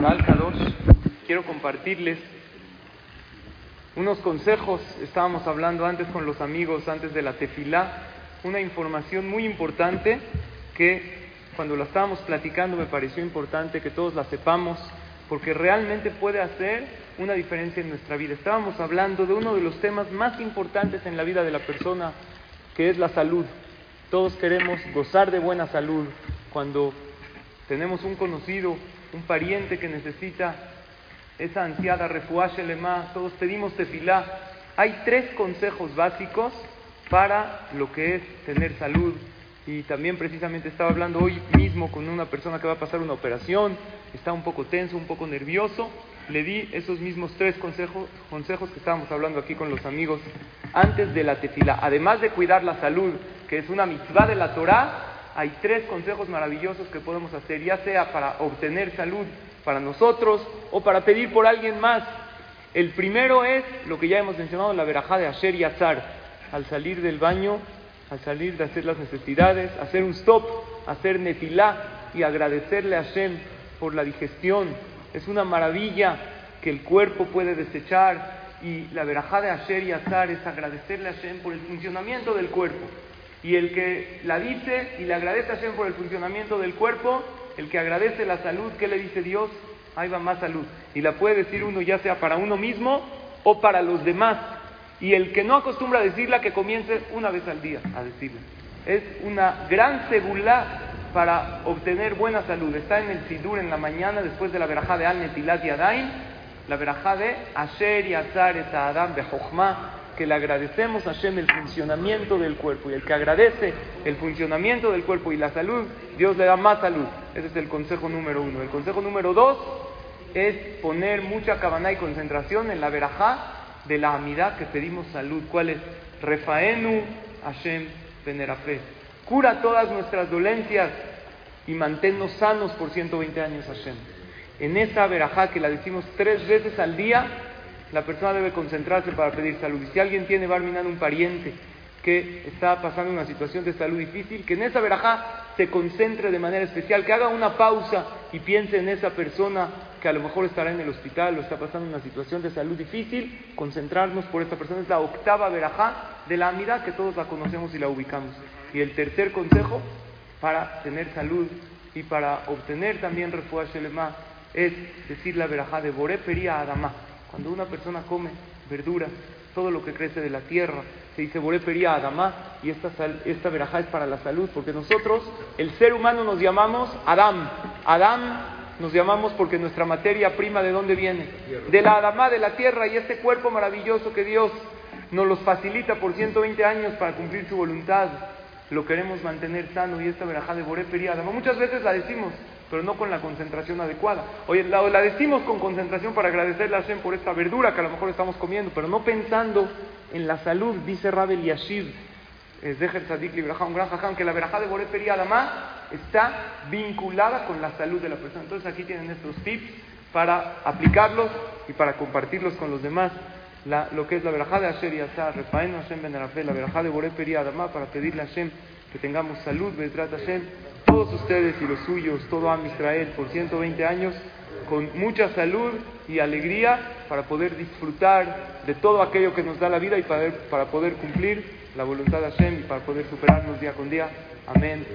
Tal Kadosh, quiero compartirles unos consejos. Estábamos hablando antes con los amigos, antes de la tefilá, una información muy importante que cuando la estábamos platicando me pareció importante que todos la sepamos porque realmente puede hacer una diferencia en nuestra vida. Estábamos hablando de uno de los temas más importantes en la vida de la persona, que es la salud. Todos queremos gozar de buena salud cuando tenemos un conocido, un pariente que necesita esa ansiada refuaje lema, todos pedimos tefilá. Hay tres consejos básicos para lo que es tener salud. Y también precisamente estaba hablando hoy mismo con una persona que va a pasar una operación, está un poco tenso, un poco nervioso. Le di esos mismos tres consejos, consejos que estábamos hablando aquí con los amigos antes de la tefilá. Además de cuidar la salud, que es una mitzvah de la Torah, hay tres consejos maravillosos que podemos hacer, ya sea para obtener salud para nosotros o para pedir por alguien más. El primero es lo que ya hemos mencionado, la verajá de Asher y Azar. Al salir del baño, al salir de hacer las necesidades, hacer un stop, hacer nefilá y agradecerle a Hashem por la digestión. Es una maravilla que el cuerpo puede desechar y la verajá de Asher y Azar es agradecerle a Hashem por el funcionamiento del cuerpo. Y el que la dice y le agradece a Hashem por el funcionamiento del cuerpo, el que agradece la salud, ¿qué le dice Dios? Ahí va más salud. Y la puede decir uno ya sea para uno mismo o para los demás. Y el que no acostumbra a decirla, que comience una vez al día a decirla. Es una gran seguridad para obtener buena salud. Está en el Sidur en la mañana, después de la verajá de Al Netilat y Adain, la verajá de Asher y Azar Adam Bejochma, que le agradecemos a Hashem el funcionamiento del cuerpo. Y el que agradece el funcionamiento del cuerpo y la salud, Dios le da más salud. Ese es el consejo número uno. El consejo número dos es poner mucha cabana y concentración en la verajá de la amidad que pedimos salud. ¿Cuál es? Refaenu Hashem Venerafe. Cura todas nuestras dolencias y manténnos sanos por 120 años Hashem. En esa verajá que la decimos tres veces al día, la persona debe concentrarse para pedir salud. Y si alguien tiene Barminan un pariente que está pasando una situación de salud difícil, que en esa verajá se concentre de manera especial, que haga una pausa y piense en esa persona que a lo mejor estará en el hospital o está pasando una situación de salud difícil, concentrarnos por esta persona. Es la octava verajá de la amidad que todos la conocemos y la ubicamos. Y el tercer consejo para tener salud y para obtener también refuerzo es decir la verajá de Boré Pería Adamá. Cuando una persona come verduras, todo lo que crece de la tierra, se dice Boré Pería Adamá y esta, esta verajá es para la salud, porque nosotros, el ser humano, nos llamamos Adam. Adam nos llamamos porque nuestra materia prima de dónde viene? De la Adamá, de la tierra, y este cuerpo maravilloso que Dios nos los facilita por 120 años para cumplir su voluntad, lo queremos mantener sano y esta verajá de Boré Pería Adamá, muchas veces la decimos, pero no con la concentración adecuada. Oye, la, decimos con concentración para agradecerle a Hashem por esta verdura que a lo mejor estamos comiendo, pero no pensando en la salud, dice Rabel Yashir, Zeher Libraja, un gran jajam, que la verajá de Boré Perí Adamá está vinculada con la salud de la persona. Entonces aquí tienen estos tips para aplicarlos y para compartirlos con los demás. Lo que es la verajá de Asher y Refaen Hashem Ben la verajá de Boré Perí Adamá, para pedirle a Hashem que tengamos salud, Bedrat Hashem, todos ustedes y los suyos, todo Am Israel, por 120 años, con mucha salud y alegría para poder disfrutar de todo aquello que nos da la vida y para, para poder cumplir la voluntad de Hashem y para poder superarnos día con día. Amén.